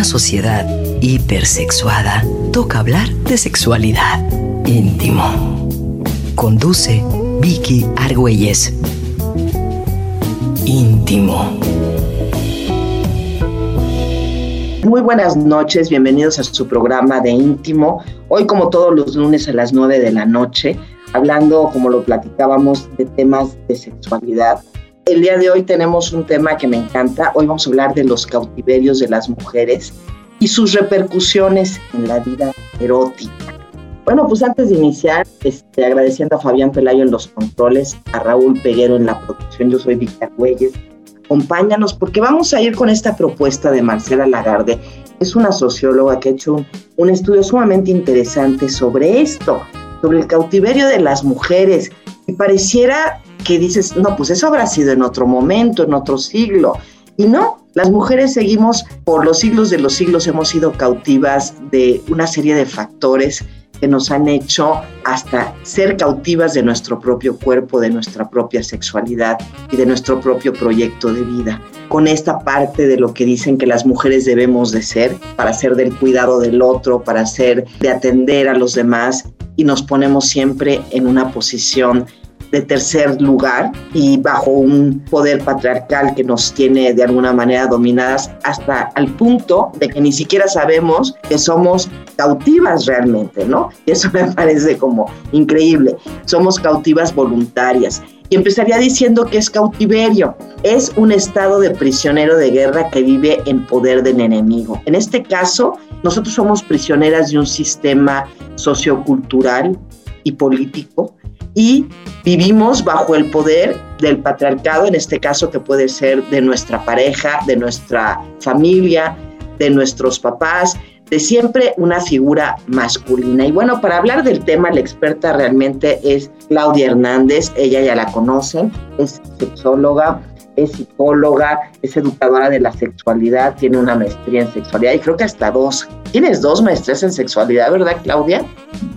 una sociedad hipersexuada, toca hablar de sexualidad íntimo. Conduce Vicky Argüelles. Íntimo. Muy buenas noches, bienvenidos a su programa de íntimo. Hoy como todos los lunes a las 9 de la noche, hablando, como lo platicábamos, de temas de sexualidad. El día de hoy tenemos un tema que me encanta. Hoy vamos a hablar de los cautiverios de las mujeres y sus repercusiones en la vida erótica. Bueno, pues antes de iniciar, este, agradeciendo a Fabián Pelayo en los controles, a Raúl Peguero en la producción, yo soy Víctor Güelles. Acompáñanos porque vamos a ir con esta propuesta de Marcela Lagarde. Es una socióloga que ha hecho un, un estudio sumamente interesante sobre esto, sobre el cautiverio de las mujeres. Pareciera que dices, no, pues eso habrá sido en otro momento, en otro siglo. Y no, las mujeres seguimos, por los siglos de los siglos, hemos sido cautivas de una serie de factores que nos han hecho hasta ser cautivas de nuestro propio cuerpo, de nuestra propia sexualidad y de nuestro propio proyecto de vida. Con esta parte de lo que dicen que las mujeres debemos de ser, para ser del cuidado del otro, para ser de atender a los demás y nos ponemos siempre en una posición de tercer lugar y bajo un poder patriarcal que nos tiene de alguna manera dominadas hasta al punto de que ni siquiera sabemos que somos cautivas realmente, ¿no? Eso me parece como increíble. Somos cautivas voluntarias. Y empezaría diciendo que es cautiverio. Es un estado de prisionero de guerra que vive en poder del enemigo. En este caso, nosotros somos prisioneras de un sistema sociocultural y político y vivimos bajo el poder del patriarcado, en este caso que puede ser de nuestra pareja, de nuestra familia, de nuestros papás, de siempre una figura masculina. Y bueno, para hablar del tema, la experta realmente es Claudia Hernández, ella ya la conocen, es sexóloga, es psicóloga, es educadora de la sexualidad, tiene una maestría en sexualidad y creo que hasta dos. Tienes dos maestrías en sexualidad, ¿verdad, Claudia?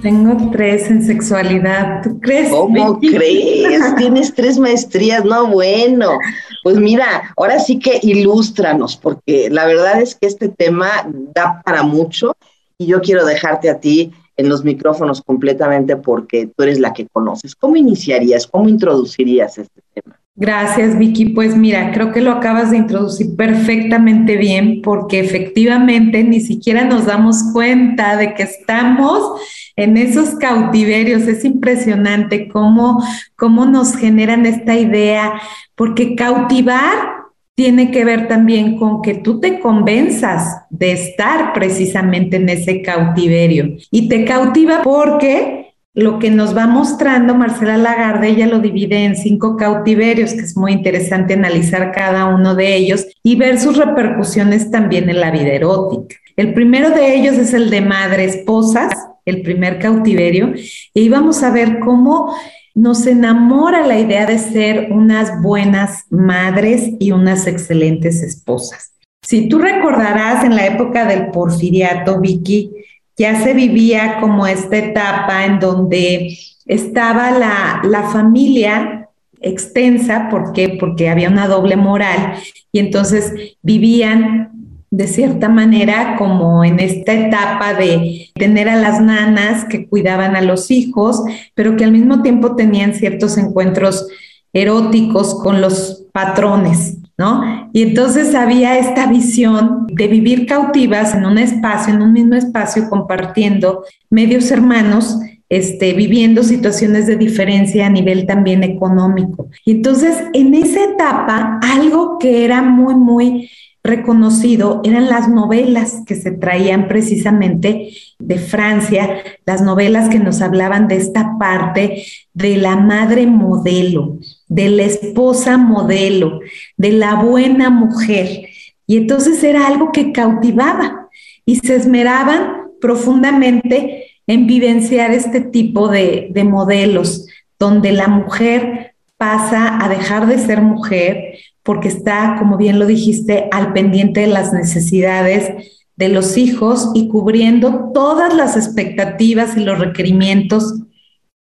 Tengo tres en sexualidad. ¿Tú crees? ¿Cómo crees? Tienes tres maestrías. No, bueno. Pues mira, ahora sí que ilústranos, porque la verdad es que este tema da para mucho y yo quiero dejarte a ti en los micrófonos completamente porque tú eres la que conoces. ¿Cómo iniciarías, cómo introducirías este tema? Gracias, Vicky. Pues mira, creo que lo acabas de introducir perfectamente bien porque efectivamente ni siquiera nos damos cuenta de que estamos en esos cautiverios. Es impresionante cómo, cómo nos generan esta idea, porque cautivar tiene que ver también con que tú te convenzas de estar precisamente en ese cautiverio. Y te cautiva porque lo que nos va mostrando Marcela Lagarde, ella lo divide en cinco cautiverios, que es muy interesante analizar cada uno de ellos y ver sus repercusiones también en la vida erótica. El primero de ellos es el de madre esposas, el primer cautiverio, y vamos a ver cómo nos enamora la idea de ser unas buenas madres y unas excelentes esposas. Si tú recordarás en la época del porfiriato, Vicky, ya se vivía como esta etapa en donde estaba la, la familia extensa, ¿por qué? Porque había una doble moral y entonces vivían de cierta manera como en esta etapa de tener a las nanas que cuidaban a los hijos, pero que al mismo tiempo tenían ciertos encuentros eróticos con los patrones. ¿No? Y entonces había esta visión de vivir cautivas en un espacio, en un mismo espacio, compartiendo medios hermanos, este, viviendo situaciones de diferencia a nivel también económico. Y entonces, en esa etapa, algo que era muy, muy reconocido eran las novelas que se traían precisamente de Francia, las novelas que nos hablaban de esta parte de la madre modelo, de la esposa modelo, de la buena mujer. Y entonces era algo que cautivaba y se esmeraban profundamente en vivenciar este tipo de, de modelos, donde la mujer pasa a dejar de ser mujer porque está, como bien lo dijiste, al pendiente de las necesidades de los hijos y cubriendo todas las expectativas y los requerimientos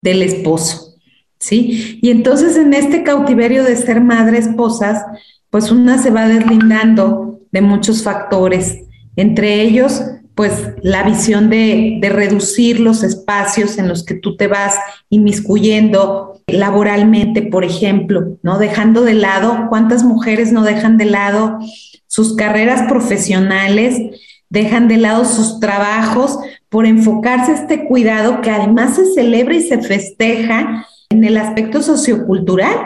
del esposo. ¿Sí? Y entonces en este cautiverio de ser madre, esposas, pues una se va deslindando de muchos factores Entre ellos, pues la visión de, de, reducir los espacios en los que tú te vas inmiscuyendo laboralmente, por ejemplo, ¿no? Dejando de lado, ¿cuántas mujeres no dejan de lado sus carreras profesionales, dejan de lado sus trabajos por enfocarse a este cuidado que además se celebra y se festeja en el aspecto sociocultural?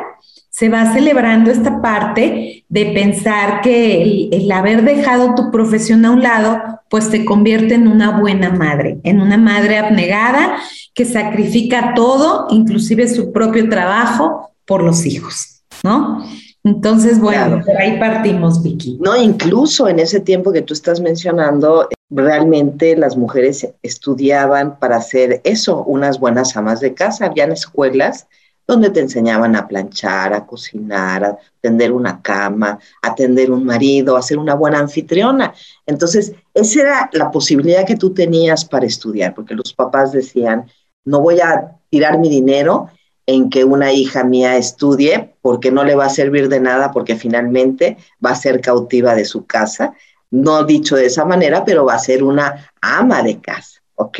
se va celebrando esta parte de pensar que el, haber dejado tu profesión a un lado, pues te convierte en una buena madre, en una madre abnegada que sacrifica todo, inclusive su propio trabajo, por los hijos, ¿no? Entonces, bueno, por ahí partimos, Vicky. No, incluso en ese tiempo que tú estás mencionando, realmente las mujeres estudiaban para hacer eso, unas buenas amas de casa. Habían escuelas donde te enseñaban a planchar, a cocinar, a tender una cama, a atender un marido, a ser una buena anfitriona. Entonces, esa era la posibilidad que tú tenías para estudiar, porque los papás decían, no voy a tirar mi dinero en que una hija mía estudie porque no le va a servir de nada porque finalmente va a ser cautiva de su casa. No dicho de esa manera, pero va a ser una ama de casa. ¿ok?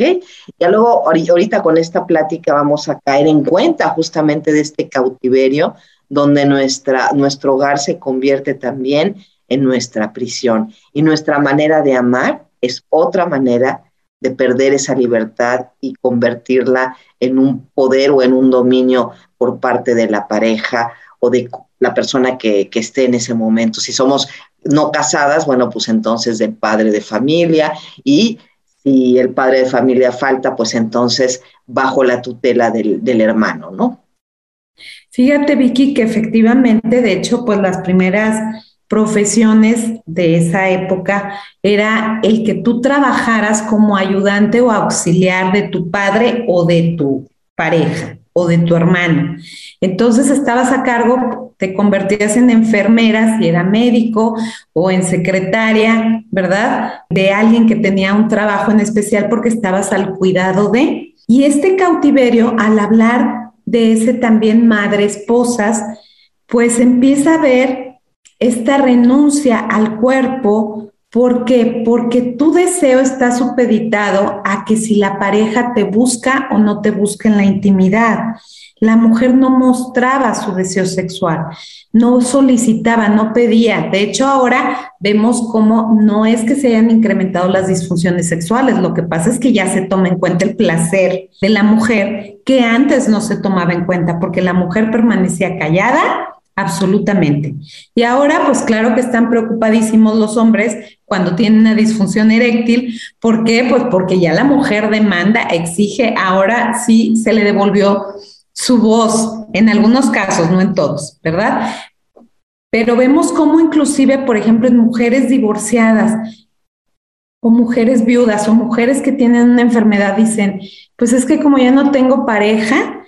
Ya luego, ahorita con esta plática vamos a caer en cuenta justamente de este cautiverio donde nuestra, nuestro hogar se convierte también en nuestra prisión. Y nuestra manera de amar es otra manera de perder esa libertad y convertirla en un poder o en un dominio por parte de la pareja o de la persona que, que esté en ese momento. Si somos no casadas, bueno, pues entonces del padre de familia y si el padre de familia falta, pues entonces bajo la tutela del, del hermano, ¿no? Fíjate, Vicky, que efectivamente, de hecho, pues las primeras profesiones de esa época era el que tú trabajaras como ayudante o auxiliar de tu padre o de tu pareja o de tu hermano. Entonces estabas a cargo, te convertías en enfermera si era médico o en secretaria, ¿verdad? De alguien que tenía un trabajo en especial porque estabas al cuidado de. Y este cautiverio, al hablar de ese también madre, esposas, pues empieza a ver esta renuncia al cuerpo ¿Por qué? Porque tu deseo está supeditado a que si la pareja te busca o no te busca en la intimidad. La mujer no mostraba su deseo sexual, no solicitaba, no pedía. De hecho, ahora vemos cómo no es que se hayan incrementado las disfunciones sexuales, lo que pasa es que ya se toma en cuenta el placer de la mujer que antes no se tomaba en cuenta porque la mujer permanecía callada Absolutamente. Y ahora, pues claro que están preocupadísimos los hombres cuando tienen una disfunción eréctil. ¿Por qué? Pues porque ya la mujer demanda, exige, ahora sí se le devolvió su voz, en algunos casos, no en todos, ¿verdad? Pero vemos cómo inclusive, por ejemplo, en mujeres divorciadas o mujeres viudas o mujeres que tienen una enfermedad dicen, pues es que como ya no tengo pareja,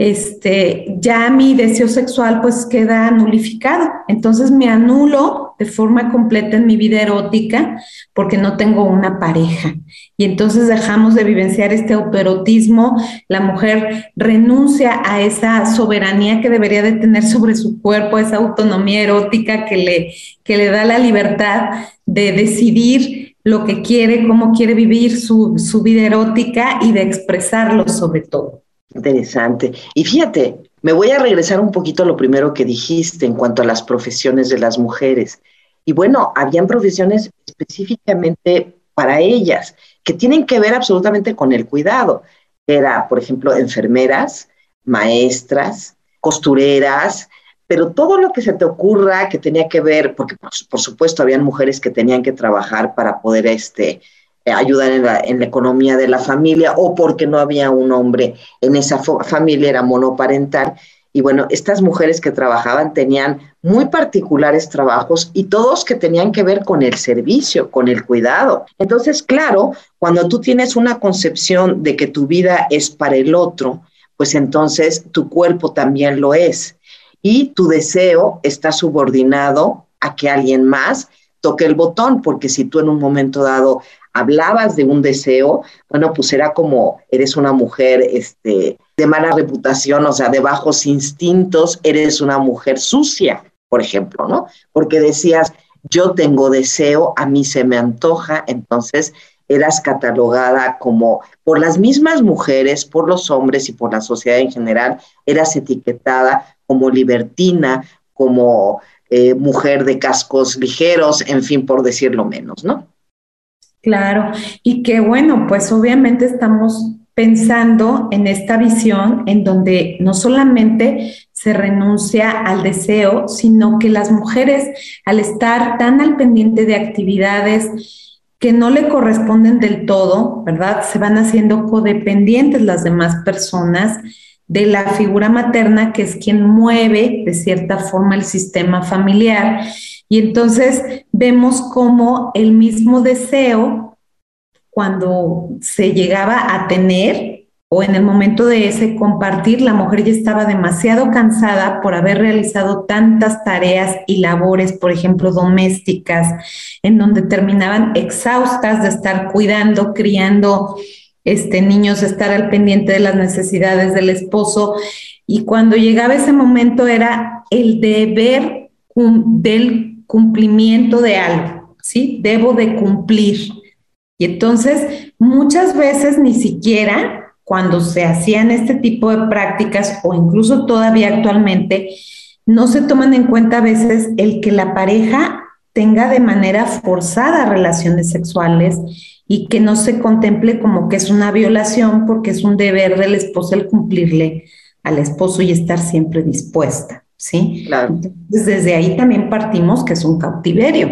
este, ya mi deseo sexual pues queda nulificado. Entonces me anulo de forma completa en mi vida erótica porque no tengo una pareja. Y entonces dejamos de vivenciar este autoerotismo, la mujer renuncia a esa soberanía que debería de tener sobre su cuerpo, esa autonomía erótica que le, que le da la libertad de decidir lo que quiere, cómo quiere vivir su, su vida erótica y de expresarlo sobre todo. Interesante. Y fíjate, me voy a regresar un poquito a lo primero que dijiste en cuanto a las profesiones de las mujeres. Y bueno, habían profesiones específicamente para ellas que tienen que ver absolutamente con el cuidado. Era, por ejemplo, enfermeras, maestras, costureras, pero todo lo que se te ocurra que tenía que ver, porque por, supuesto habían mujeres que tenían que trabajar para poder este, ayudar en la, en la, economía de la familia o porque no había un hombre en esa familia, era monoparental. Y bueno, estas mujeres que trabajaban tenían muy particulares trabajos y todos que tenían que ver con el servicio, con el cuidado. Entonces, claro, cuando tú tienes una concepción de que tu vida es para el otro, pues entonces tu cuerpo también lo es. Y tu deseo está subordinado a que alguien más toque el botón, porque si tú en un momento dado hablabas de un deseo, bueno, pues era como eres una mujer este, de mala reputación, o sea, de bajos instintos, eres una mujer sucia, por ejemplo, ¿no? Porque decías, yo tengo deseo, a mí se me antoja, entonces eras catalogada como, por las mismas mujeres, por los hombres y por la sociedad en general, eras etiquetada como libertina, como eh, mujer de cascos ligeros, en fin, por decirlo menos, ¿no? Claro, y que bueno, pues obviamente estamos pensando en esta visión en donde no solamente se renuncia al deseo, sino que las mujeres, al estar tan al pendiente de actividades que no le corresponden del todo, ¿verdad? Se van haciendo codependientes las demás personas de la figura materna, que es quien mueve de cierta forma el sistema familiar. Y entonces vemos cómo el mismo deseo, cuando se llegaba a tener, o en el momento de ese compartir, la mujer ya estaba demasiado cansada por haber realizado tantas tareas y labores, por ejemplo, domésticas, en donde terminaban exhaustas de estar cuidando, criando este, niños, estar al pendiente de las necesidades del esposo. Y cuando llegaba ese momento era el deber del cumplimiento de algo, ¿sí? Debo de cumplir. Y entonces, muchas veces ni siquiera cuando se hacían este tipo de prácticas o incluso todavía actualmente, no se toman en cuenta a veces el que la pareja tenga de manera forzada relaciones sexuales y que no se contemple como que es una violación porque es un deber del esposo el cumplirle al esposo y estar siempre dispuesta, ¿sí? Claro. Entonces, desde ahí también partimos que es un cautiverio.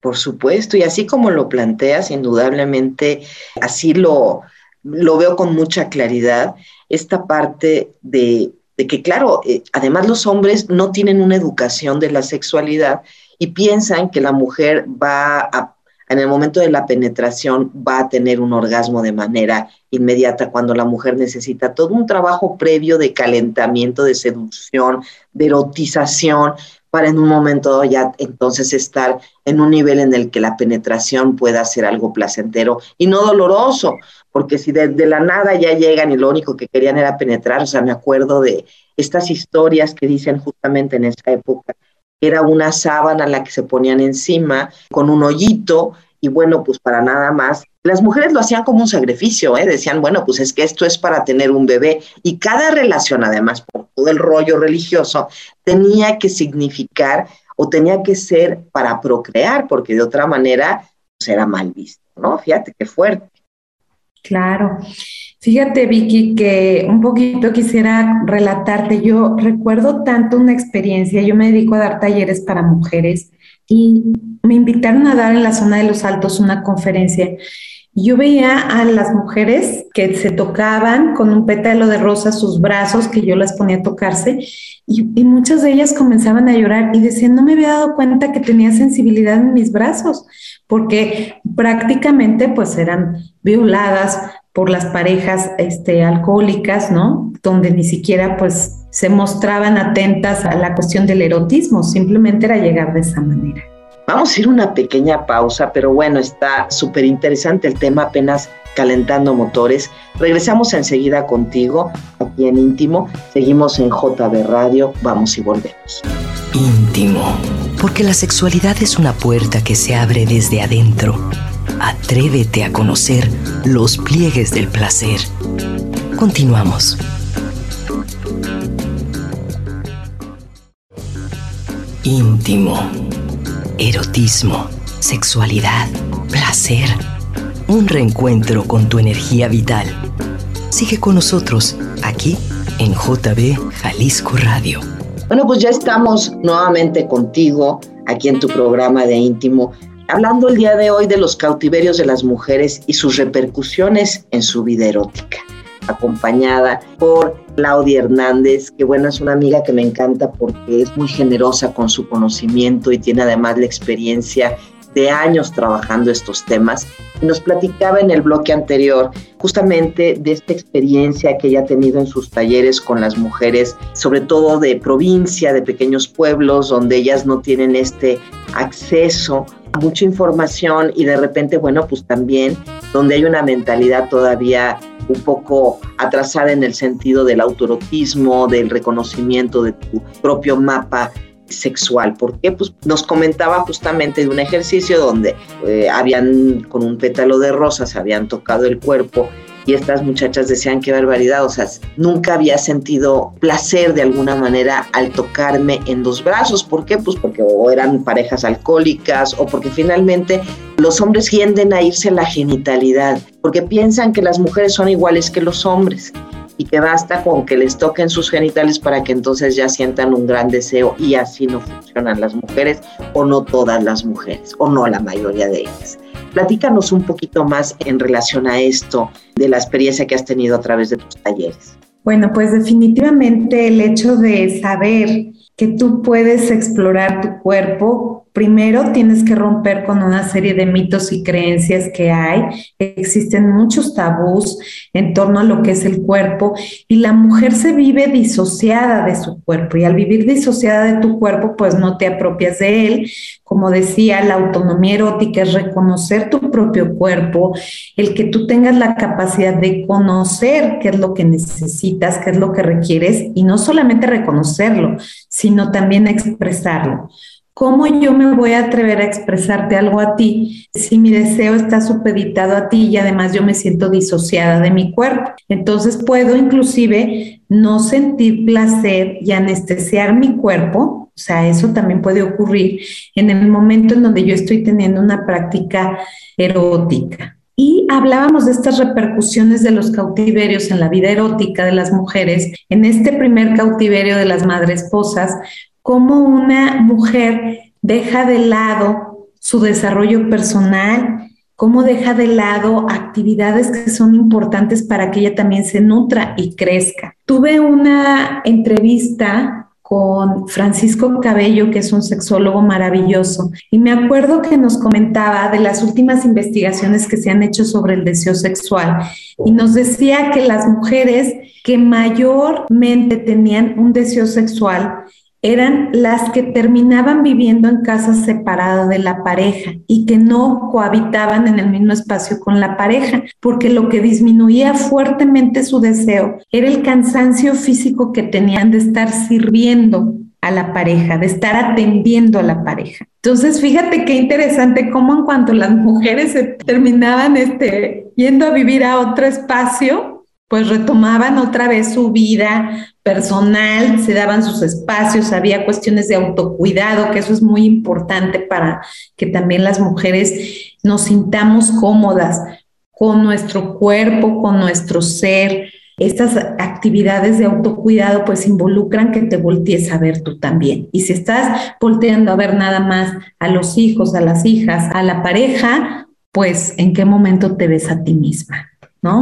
Por supuesto, y así como lo planteas, indudablemente así lo, lo veo con mucha claridad, esta parte de, que, claro, eh, además los hombres no tienen una educación de la sexualidad y piensan que la mujer va a, en el momento de la penetración, va a tener un orgasmo de manera inmediata cuando la mujer necesita todo un trabajo previo de calentamiento, de seducción, de erotización, para en un momento ya entonces estar en un nivel en el que la penetración pueda ser algo placentero y no doloroso, porque si de, la nada ya llegan y lo único que querían era penetrar, o sea, me acuerdo de estas historias que dicen justamente en esa época, era una sábana la que se ponían encima con un hoyito y bueno, pues para nada más. Las mujeres lo hacían como un sacrificio, ¿eh? decían, bueno, pues es que esto es para tener un bebé y cada relación, además, por todo el rollo religioso, tenía que significar o tenía que ser para procrear, porque de otra manera pues era mal visto, ¿no? Fíjate qué fuerte. Claro. Fíjate, Vicky, que un poquito quisiera relatarte. Yo recuerdo tanto una experiencia, yo me dedico a dar talleres para mujeres y me invitaron a dar en la zona de los altos una conferencia. Yo veía a las mujeres que se tocaban con un pétalo de rosa sus brazos, que yo las ponía a tocarse, y, muchas de ellas comenzaban a llorar y decían, no me había dado cuenta que tenía sensibilidad en mis brazos, porque prácticamente pues eran violadas por las parejas este, alcohólicas, ¿no? Donde ni siquiera pues se mostraban atentas a la cuestión del erotismo, simplemente era llegar de esa manera. Vamos a ir una pequeña pausa, pero bueno, está súper interesante el tema, apenas calentando motores. Regresamos enseguida contigo aquí en Íntimo. Seguimos en JB Radio. Vamos y volvemos. Íntimo, porque la sexualidad es una puerta que se abre desde adentro. Atrévete a conocer los pliegues del placer. Continuamos. Íntimo erotismo, sexualidad, placer. Un reencuentro con tu energía vital. Sigue con nosotros aquí en JB Jalisco Radio. Bueno, pues ya estamos nuevamente contigo aquí en tu programa de íntimo, hablando el día de hoy de los cautiverios de las mujeres y sus repercusiones en su vida erótica acompañada por Claudia Hernández, que bueno, es una amiga que me encanta porque es muy generosa con su conocimiento y tiene además la experiencia de años trabajando estos temas. Nos platicaba en el bloque anterior justamente de esta experiencia que ella ha tenido en sus talleres con las mujeres, sobre todo de provincia, de pequeños pueblos, donde ellas no tienen este acceso a mucha información y de repente, bueno, pues también donde hay una mentalidad todavía un poco atrasada en el sentido del autorotismo, del reconocimiento de tu propio mapa sexual. ¿Por qué? Pues nos comentaba justamente de un ejercicio donde eh, habían, con un pétalo de rosa, se habían tocado el cuerpo y estas muchachas decían qué barbaridad, o sea, nunca había sentido placer de alguna manera al tocarme en los brazos. ¿Por qué? Pues porque o eran parejas alcohólicas o porque finalmente los hombres tienden a irse a la genitalidad, porque piensan que las mujeres son iguales que los hombres y que basta con que les toquen sus genitales para que entonces ya sientan un gran deseo y así no funcionan las mujeres o no todas las mujeres o no la mayoría de ellas. Platícanos un poquito más en relación a esto de la experiencia que has tenido a través de tus talleres. Bueno, pues definitivamente el hecho de saber que tú puedes explorar tu cuerpo Primero tienes que romper con una serie de mitos y creencias que hay. Existen muchos tabús en torno a lo que es el cuerpo y la mujer se vive disociada de su cuerpo y al vivir disociada de tu cuerpo pues no te apropias de él. Como decía, la autonomía erótica es reconocer tu propio cuerpo, el que tú tengas la capacidad de conocer qué es lo que necesitas, qué es lo que requieres y no solamente reconocerlo, sino también expresarlo. ¿Cómo yo me voy a atrever a expresarte algo a ti si mi deseo está supeditado a ti y además yo me siento disociada de mi cuerpo? Entonces puedo inclusive no sentir placer y anestesiar mi cuerpo, o sea, eso también puede ocurrir en el momento en donde yo estoy teniendo una práctica erótica. Y hablábamos de estas repercusiones de los cautiverios en la vida erótica de las mujeres. En este primer cautiverio de las madres esposas, cómo una mujer deja de lado su desarrollo personal, cómo deja de lado actividades que son importantes para que ella también se nutra y crezca. Tuve una entrevista con Francisco Cabello, que es un sexólogo maravilloso, y me acuerdo que nos comentaba de las últimas investigaciones que se han hecho sobre el deseo sexual y nos decía que las mujeres que mayormente tenían un deseo sexual eran las que terminaban viviendo en casas separadas de la pareja y que no cohabitaban en el mismo espacio con la pareja, porque lo que disminuía fuertemente su deseo era el cansancio físico que tenían de estar sirviendo a la pareja, de estar atendiendo a la pareja. Entonces, fíjate qué interesante cómo en cuanto las mujeres se terminaban este, yendo a vivir a otro espacio, pues retomaban otra vez su vida personal, se daban sus espacios, había cuestiones de autocuidado, que eso es muy importante para que también las mujeres nos sintamos cómodas con nuestro cuerpo, con nuestro ser. Estas actividades de autocuidado pues involucran que te voltees a ver tú también. Y si estás volteando a ver nada más a los hijos, a las hijas, a la pareja, pues en qué momento te ves a ti misma.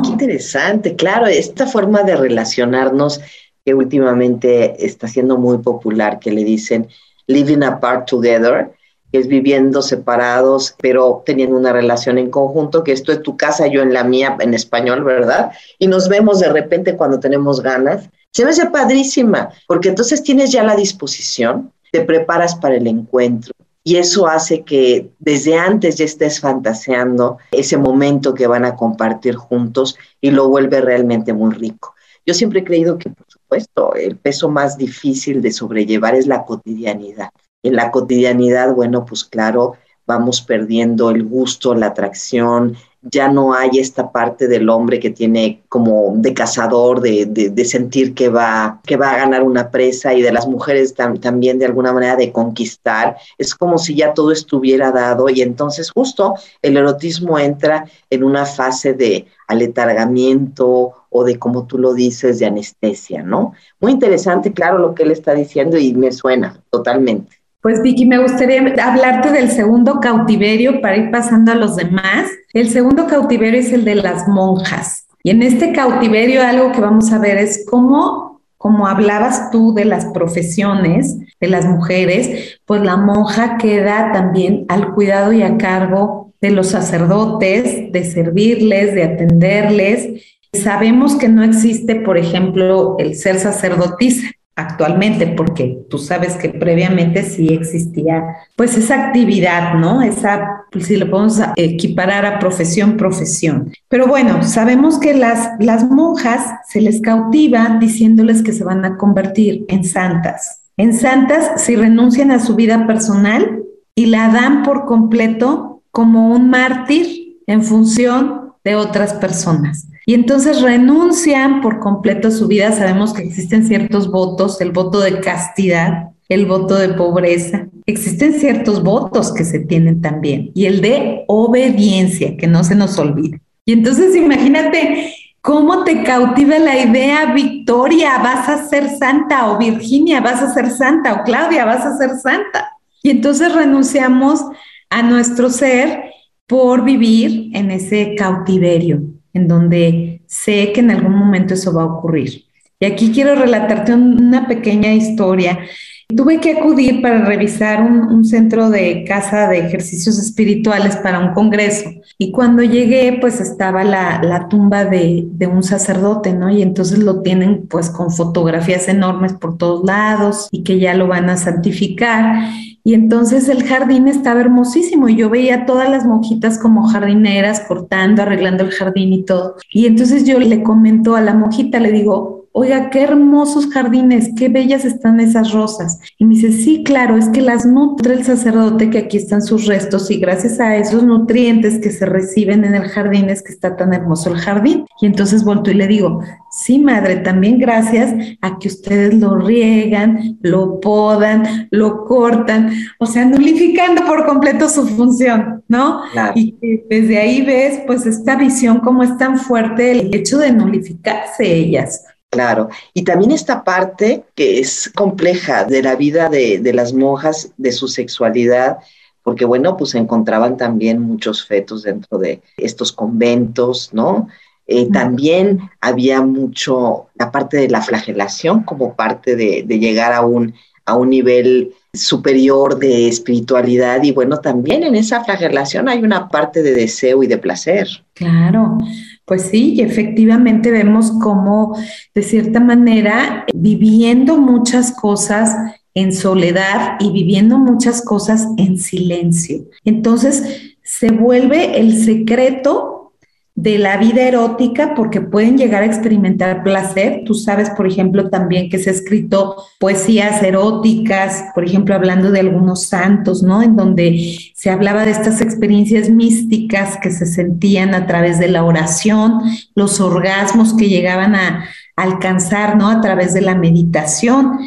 Qué interesante, claro, esta forma de relacionarnos que últimamente está siendo muy popular, que le dicen living apart together, que es viviendo separados, pero teniendo una relación en conjunto, que esto es tu casa, yo en la mía, en español, ¿verdad? Y nos vemos de repente cuando tenemos ganas. Se me hace padrísima, porque entonces tienes ya la disposición, te preparas para el encuentro, y eso hace que desde antes ya estés fantaseando ese momento que van a compartir juntos y lo vuelve realmente muy rico. Yo siempre he creído que, el peso más difícil de sobrellevar es la cotidianidad. En la cotidianidad, bueno, pues claro, vamos perdiendo el gusto, la atracción, ya no hay esta parte del hombre que tiene como de cazador, de, de, sentir que va, que va a ganar una presa y de las mujeres también de alguna manera de conquistar. Es como si ya todo estuviera dado y entonces justo el erotismo entra en una fase de aletargamiento o de, como tú lo dices, de anestesia, ¿no? Muy interesante, claro, lo que él está diciendo y me suena totalmente. Pues Vicky, me gustaría hablarte del segundo cautiverio para ir pasando a los demás. El segundo cautiverio es el de las monjas. Y en este cautiverio algo que vamos a ver es cómo, como hablabas tú de las profesiones de las mujeres, pues la monja queda también al cuidado y a cargo de los sacerdotes, de servirles, de atenderles. Sabemos que no existe, por ejemplo, el ser sacerdotisa actualmente, porque tú sabes que previamente sí existía pues esa actividad, ¿no? Esa, pues, si lo podemos equiparar a profesión, profesión. Pero bueno, sabemos que las, las monjas se les cautiva diciéndoles que se van a convertir en santas. en santas si renuncian a su vida personal y la dan por completo como un mártir en función de otras personas. Y entonces renuncian por completo a su vida. Sabemos que existen ciertos votos, el voto de castidad, el voto de pobreza. Existen ciertos votos que se tienen también y el de obediencia, que no se nos olvide. Y entonces imagínate cómo te cautiva la idea, Victoria, vas a ser santa o Virginia, vas a ser santa o Claudia, vas a ser santa. Y entonces renunciamos a nuestro ser por vivir en ese cautiverio, en donde sé que en algún momento eso va a ocurrir. Y aquí quiero relatarte una pequeña historia Tuve que acudir para revisar un, centro de casa de ejercicios espirituales para un congreso. Y cuando llegué, pues estaba la, tumba de, de, un sacerdote, ¿no? Y entonces lo tienen pues con fotografías enormes por todos lados y que ya lo van a santificar. Y entonces el jardín estaba hermosísimo y yo veía todas las monjitas como jardineras cortando, arreglando el jardín y todo. Y entonces yo le comento a la monjita, le digo, oiga, qué hermosos jardines, qué bellas están esas rosas. Y me dice, sí, claro, es que las nutre el sacerdote, que aquí están sus restos, y gracias a esos nutrientes que se reciben en el jardín es que está tan hermoso el jardín. Y entonces volto y le digo, sí, madre, también gracias a que ustedes lo riegan, lo podan, lo cortan, o sea, nulificando por completo su función, ¿no? Y desde ahí ves, pues, esta visión como es tan fuerte el hecho de nulificarse ellas. Claro, y también esta parte que es compleja de la vida de, las monjas, de su sexualidad, porque bueno, pues se encontraban también muchos fetos dentro de estos conventos, ¿no? Eh, también había mucho la parte de la flagelación como parte de, de llegar a un, a un nivel superior de espiritualidad y bueno, también en esa flagelación hay una parte de deseo y de placer. Claro, pues sí, y efectivamente vemos cómo, de cierta manera, viviendo muchas cosas en soledad y viviendo muchas cosas en silencio. Entonces, se vuelve el secreto de la vida erótica porque pueden llegar a experimentar placer. Tú sabes, por ejemplo, también que se ha escrito poesías eróticas, por ejemplo, hablando de algunos santos, ¿no? En donde se hablaba de estas experiencias místicas que se sentían a través de la oración, los orgasmos que llegaban a alcanzar, ¿no? A través de la meditación.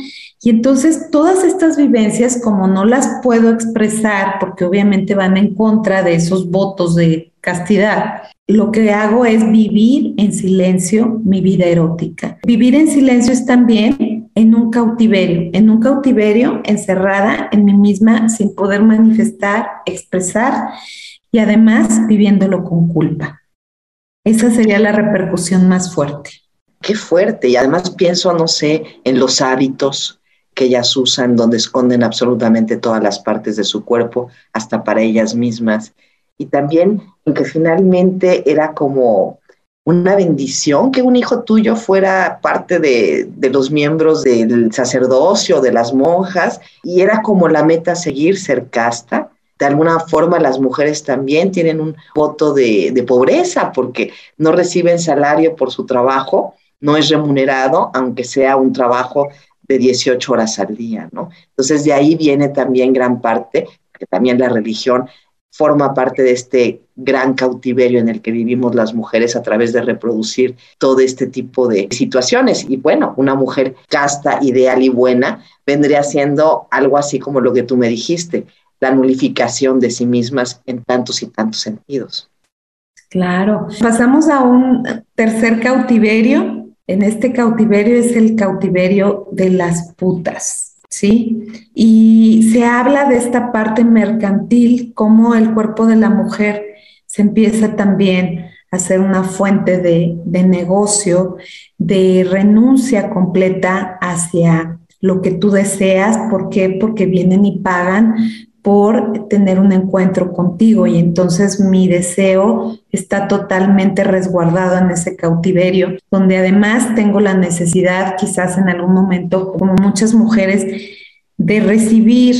Y entonces todas estas vivencias, como no las puedo expresar, porque obviamente van en contra de esos votos de castidad, lo que hago es vivir en silencio mi vida erótica. Vivir en silencio es también en un cautiverio, en un cautiverio encerrada en mí misma sin poder manifestar, expresar y además viviéndolo con culpa. Esa sería la repercusión más fuerte. Qué fuerte. Y además pienso, no sé, en los hábitos que ellas usan, donde esconden absolutamente todas las partes de su cuerpo, hasta para ellas mismas y también en que finalmente era como una bendición que un hijo tuyo fuera parte de, los miembros del sacerdocio, de las monjas, y era como la meta seguir, ser casta. De alguna forma las mujeres también tienen un voto de, de pobreza porque no reciben salario por su trabajo, no es remunerado, aunque sea un trabajo de 18 horas al día, ¿no? Entonces de ahí viene también gran parte, que también la religión forma parte de este gran cautiverio en el que vivimos las mujeres a través de reproducir todo este tipo de situaciones. Y bueno, una mujer casta, ideal y buena vendría siendo algo así como lo que tú me dijiste, la nulificación de sí mismas en tantos y tantos sentidos. Claro. Pasamos a un tercer cautiverio. En este cautiverio es el cautiverio de las putas. ¿Sí? Y se habla de esta parte mercantil, como el cuerpo de la mujer se empieza también a ser una fuente de, de negocio, de renuncia completa hacia lo que tú deseas. ¿Por qué? Porque vienen y pagan por tener un encuentro contigo. Y entonces mi deseo está totalmente resguardado en ese cautiverio, donde además tengo la necesidad quizás en algún momento, como muchas mujeres, de recibir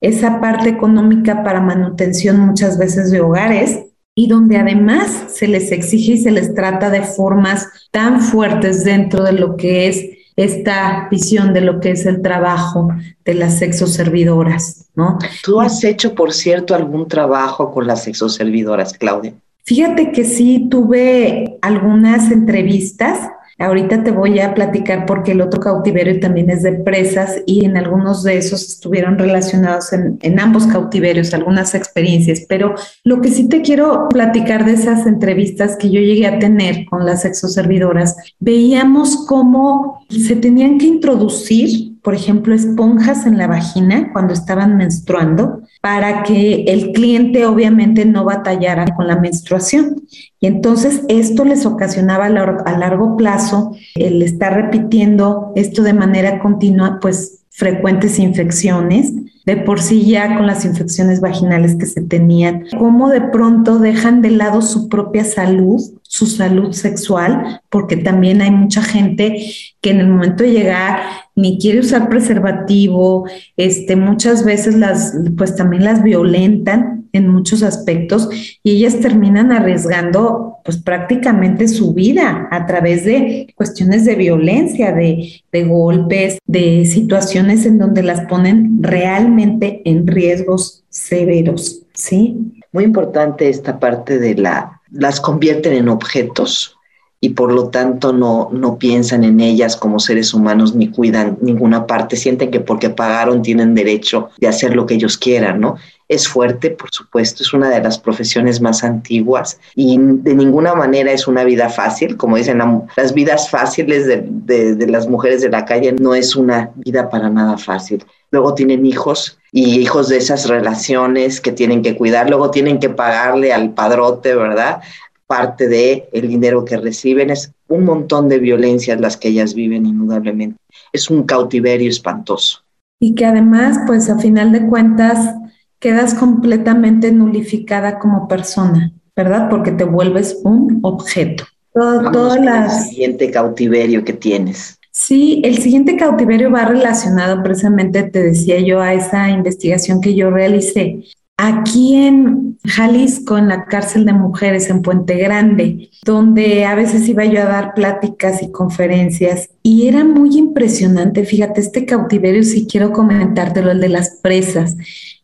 esa parte económica para manutención muchas veces de hogares y donde además se les exige y se les trata de formas tan fuertes dentro de lo que es esta visión de lo que es el trabajo de las sexoservidoras, ¿no? ¿Tú has hecho, por cierto, algún trabajo con las sexoservidoras, Claudia? Fíjate que sí tuve algunas entrevistas Ahorita te voy a platicar porque el otro cautiverio también es de presas y en algunos de esos estuvieron relacionados en, ambos cautiverios, algunas experiencias. Pero lo que sí te quiero platicar de esas entrevistas que yo llegué a tener con las exoservidoras, veíamos cómo se tenían que introducir por ejemplo, esponjas en la vagina cuando estaban menstruando para que el cliente obviamente no batallara con la menstruación. Y entonces esto les ocasionaba a largo plazo el estar repitiendo esto de manera continua, pues frecuentes infecciones, de por sí ya con las infecciones vaginales que se tenían, cómo de pronto dejan de lado su propia salud, su salud sexual, porque también hay mucha gente que en el momento de llegar ni quiere usar preservativo, este, muchas veces las, pues también las violentan en muchos aspectos y ellas terminan arriesgando pues prácticamente su vida a través de cuestiones de violencia, de, de golpes, de situaciones en donde las ponen realmente en riesgos severos, ¿sí? Muy importante esta parte de la, las convierten en objetos y por lo tanto no, no piensan en ellas como seres humanos ni cuidan ninguna parte, sienten que porque pagaron tienen derecho de hacer lo que ellos quieran, ¿no? Es fuerte, por supuesto, es una de las profesiones más antiguas y de ninguna manera es una vida fácil, como dicen, las vidas fáciles de, de las mujeres de la calle no es una vida para nada fácil. Luego tienen hijos y hijos de esas relaciones que tienen que cuidar, luego tienen que pagarle al padrote, ¿verdad? parte de el dinero que reciben, es un montón de violencias las que ellas viven indudablemente. Es un cautiverio espantoso. Y que además, pues a final de cuentas, quedas completamente nulificada como persona, ¿verdad? Porque te vuelves un objeto. Todo, El siguiente cautiverio que tienes. Sí, el siguiente cautiverio va relacionado precisamente, te decía yo, a esa investigación que yo realicé aquí en Jalisco, en la cárcel de mujeres en Puente Grande, donde a veces iba yo a dar pláticas y conferencias y era muy impresionante, fíjate, este cautiverio, si quiero comentártelo, el de las presas,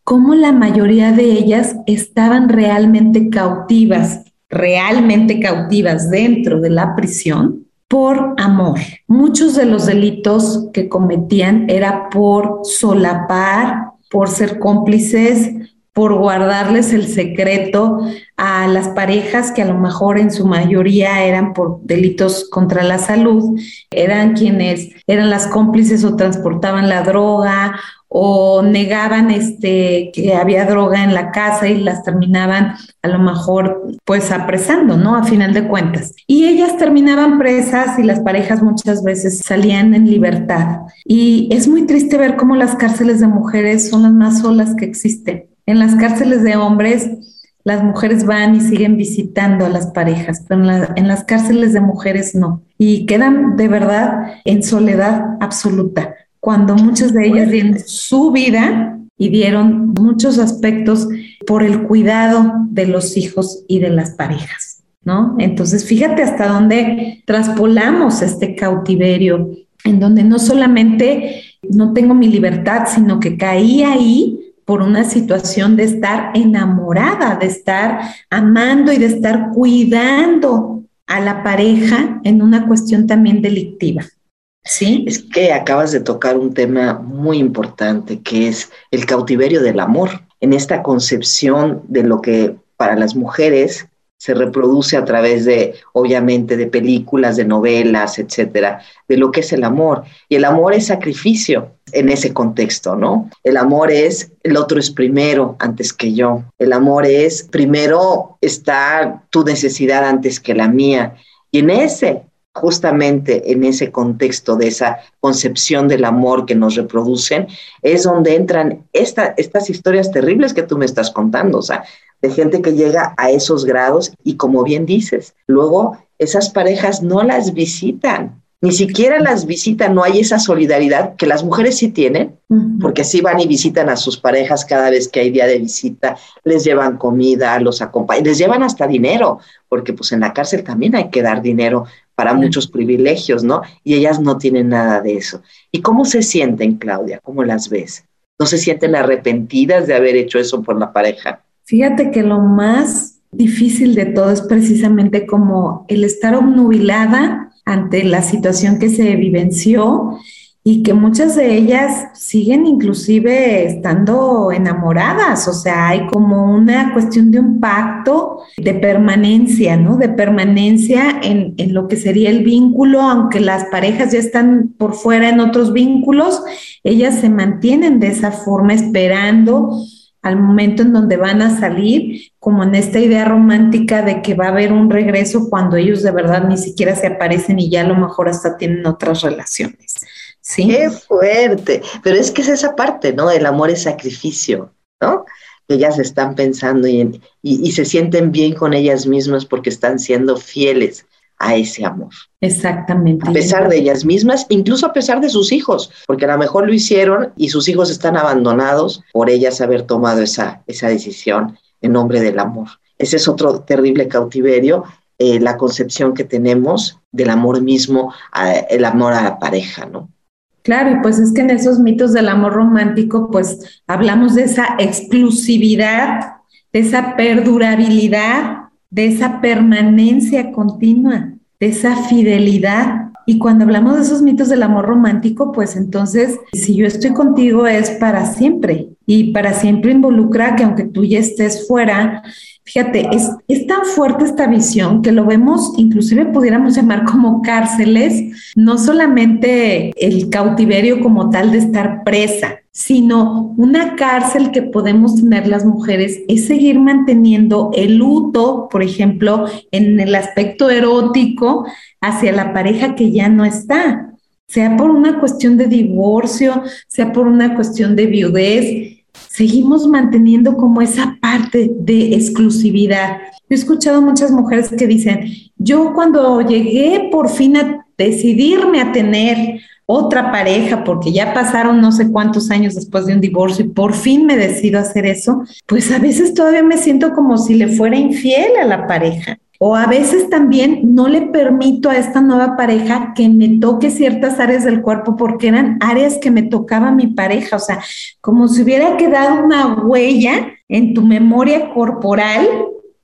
cómo la mayoría de ellas estaban realmente cautivas, realmente cautivas dentro de la prisión por amor. Muchos de los delitos que cometían era por solapar, por ser cómplices, por guardarles el secreto a las parejas que a lo mejor en su mayoría eran por delitos contra la salud, eran quienes eran las cómplices o transportaban la droga o negaban este que había droga en la casa y las terminaban a lo mejor pues apresando, ¿no? A final de cuentas. Y ellas terminaban presas y las parejas muchas veces salían en libertad. Y es muy triste ver cómo las cárceles de mujeres son las más solas que existen en las cárceles de hombres, las mujeres van y siguen visitando a las parejas, pero en, las cárceles de mujeres no. Y quedan de verdad en soledad absoluta, cuando muchas de ellas dieron su vida y dieron muchos aspectos por el cuidado de los hijos y de las parejas, ¿no? Entonces, fíjate hasta dónde traspolamos este cautiverio, en donde no solamente no tengo mi libertad, sino que caí ahí por una situación de estar enamorada, de estar amando y de estar cuidando a la pareja en una cuestión también delictiva. ¿Sí? Es que acabas de tocar un tema muy importante que es el cautiverio del amor. En esta concepción de lo que para las mujeres se reproduce a través de, obviamente, de películas, de novelas, etcétera, de lo que es el amor. Y el amor es sacrificio en ese contexto, ¿no? El amor es, el otro es primero antes que yo. El amor es, primero está tu necesidad antes que la mía. Y en ese justamente en ese contexto de esa concepción del amor que nos reproducen, es donde entran estas historias terribles que tú me estás contando, o sea, de gente que llega a esos grados y como bien dices, luego esas parejas no las visitan, ni siquiera las visitan, no hay esa solidaridad que las mujeres sí tienen, porque sí van y visitan a sus parejas cada vez que hay día de visita, les llevan comida, los acompañan, les llevan hasta dinero, porque pues en la cárcel también hay que dar dinero para muchos privilegios, ¿no? Y ellas no tienen nada de eso. ¿Y cómo se sienten, Claudia? ¿Cómo las ves? ¿No se sienten arrepentidas de haber hecho eso por la pareja? Fíjate que lo más difícil de todo es precisamente como el estar obnubilada ante la situación que se vivenció y que muchas de ellas siguen inclusive estando enamoradas, o sea, hay como una cuestión de un pacto de permanencia, ¿no? De permanencia en, en, lo que sería el vínculo, aunque las parejas ya están por fuera en otros vínculos, ellas se mantienen de esa forma esperando al momento en donde van a salir, como en esta idea romántica de que va a haber un regreso cuando ellos de verdad ni siquiera se aparecen y ya a lo mejor hasta tienen otras relaciones. ¿Sí? Qué fuerte. Pero es que es esa parte, ¿no? El amor es sacrificio, ¿no? Ellas están pensando y, y, se sienten bien con ellas mismas porque están siendo fieles a ese amor. Exactamente. A pesar de ellas mismas, incluso a pesar de sus hijos, porque a lo mejor lo hicieron y sus hijos están abandonados por ellas haber tomado esa, esa decisión en nombre del amor. Ese es otro terrible cautiverio, eh, la concepción que tenemos del amor mismo, el amor a la pareja, ¿no? Claro, y pues es que en esos mitos del amor romántico, pues hablamos de esa exclusividad, de esa perdurabilidad, de esa permanencia continua, de esa fidelidad. Y cuando hablamos de esos mitos del amor romántico, pues entonces, si yo estoy contigo es para siempre. Y para siempre involucra que aunque tú ya estés fuera, Fíjate, es, es, tan fuerte esta visión que lo vemos, inclusive pudiéramos llamar como cárceles, no solamente el cautiverio como tal de estar presa, sino una cárcel que podemos tener las mujeres es seguir manteniendo el luto, por ejemplo, en el aspecto erótico hacia la pareja que ya no está, sea por una cuestión de divorcio, sea por una cuestión de viudez seguimos manteniendo como esa parte de exclusividad. he escuchado muchas mujeres que dicen, yo cuando llegué por fin a decidirme a tener otra pareja, porque ya pasaron no sé cuántos años después de un divorcio y por fin me decido hacer eso, pues a veces todavía me siento como si le fuera infiel a la pareja. O a veces también no le permito a esta nueva pareja que me toque ciertas áreas del cuerpo porque eran áreas que me tocaba mi pareja. O sea, como si hubiera quedado una huella en tu memoria corporal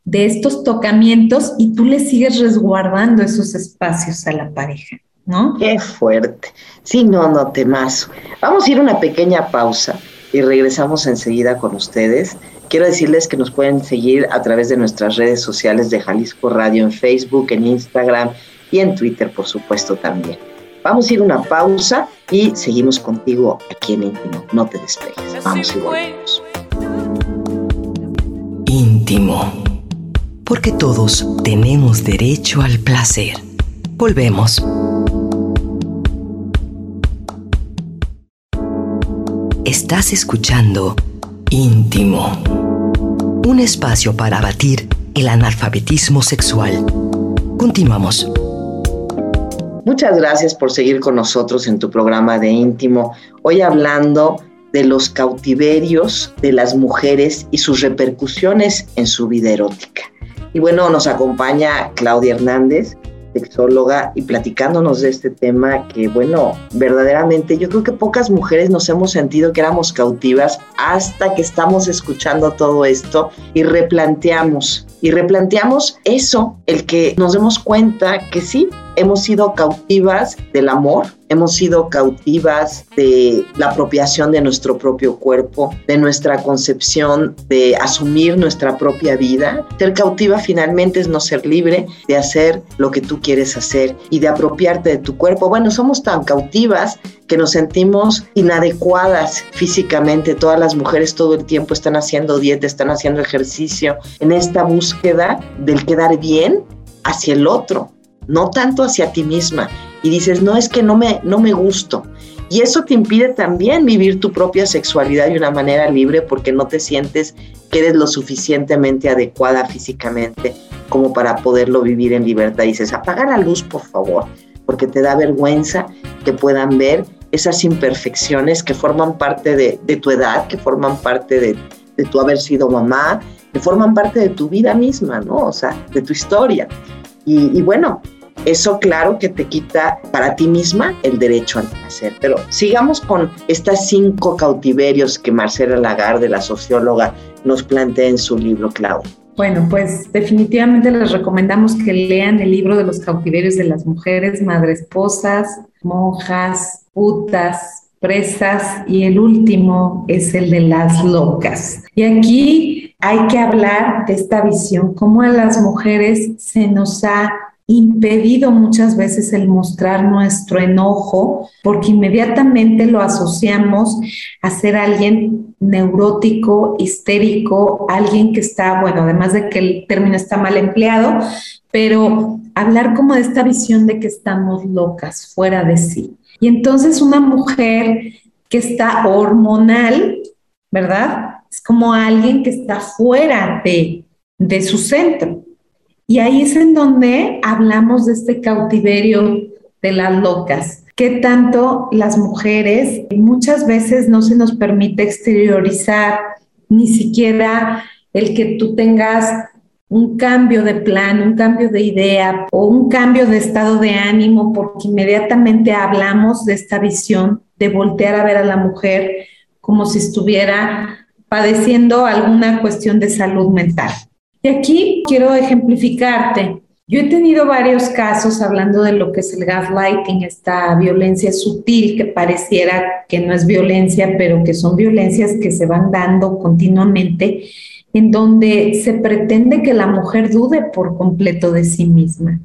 de estos tocamientos y tú le sigues resguardando esos espacios a la pareja, ¿no? Qué fuerte. Sí, no, no, temazo. Vamos a ir a una pequeña pausa y regresamos enseguida con ustedes. Quiero decirles que nos pueden seguir a través de nuestras redes sociales de Jalisco Radio en Facebook, en Instagram y en Twitter, por supuesto, también. Vamos a ir a una pausa y seguimos contigo aquí en Íntimo. No te despegues. Vamos y volvemos. Íntimo. Porque todos tenemos derecho al placer. Volvemos. Estás escuchando Íntimo. Un espacio para abatir el analfabetismo sexual. Continuamos. Muchas gracias por seguir con nosotros en tu programa de Íntimo. Hoy hablando de los cautiverios de las mujeres y sus repercusiones en su vida erótica. Y bueno, nos acompaña Claudia Hernández, sexóloga y platicándonos de este tema que, bueno, verdaderamente yo creo que pocas mujeres nos hemos sentido que éramos cautivas hasta que estamos escuchando todo esto y replanteamos, y replanteamos eso, el que nos demos cuenta que sí, hemos sido cautivas del amor, hemos sido cautivas de la apropiación de nuestro propio cuerpo, de nuestra concepción de asumir nuestra propia vida. Ser cautiva finalmente es no ser libre de hacer lo que tú quieres hacer y de apropiarte de tu cuerpo. Bueno, somos tan cautivas que nos sentimos inadecuadas físicamente. Todas las mujeres todo el tiempo están haciendo dieta, están haciendo ejercicio en esta búsqueda del quedar bien hacia el otro no tanto hacia ti misma. Y dices, no es que no me, no me gusto. Y eso te impide también vivir tu propia sexualidad de una manera libre porque no te sientes que eres lo suficientemente adecuada físicamente como para poderlo vivir en libertad. dices, apaga la luz, por favor, porque te da vergüenza que puedan ver esas imperfecciones que forman parte de, tu edad, que forman parte de, tu haber sido mamá, que forman parte de tu vida misma, ¿no? O sea, de tu historia. y bueno, Eso claro que te quita para ti misma el derecho al placer. Pero sigamos con estas cinco cautiverios que Marcela Lagarde, la socióloga, nos plantea en su libro, Claudia. Bueno, pues definitivamente les recomendamos que lean el libro de los cautiverios de las mujeres, madres esposas, monjas, putas, presas y el último es el de las locas. Y aquí hay que hablar de esta visión, cómo a las mujeres se nos ha impedido muchas veces el mostrar nuestro enojo porque inmediatamente lo asociamos a ser alguien neurótico, histérico, alguien que está, bueno, además de que el término está mal empleado, pero hablar como de esta visión de que estamos locas, fuera de sí. Y entonces una mujer que está hormonal, ¿verdad? Es como alguien que está fuera de, de su centro. Y ahí es en donde hablamos de este cautiverio de las locas, que tanto las mujeres muchas veces no se nos permite exteriorizar ni siquiera el que tú tengas un cambio de plan, un cambio de idea o un cambio de estado de ánimo, porque inmediatamente hablamos de esta visión de voltear a ver a la mujer como si estuviera padeciendo alguna cuestión de salud mental. Y aquí quiero ejemplificarte. Yo he tenido varios casos hablando de lo que es el gaslighting, esta violencia sutil que pareciera que no es violencia, pero que son violencias que se van dando continuamente, en donde se pretende que la mujer dude por completo de sí misma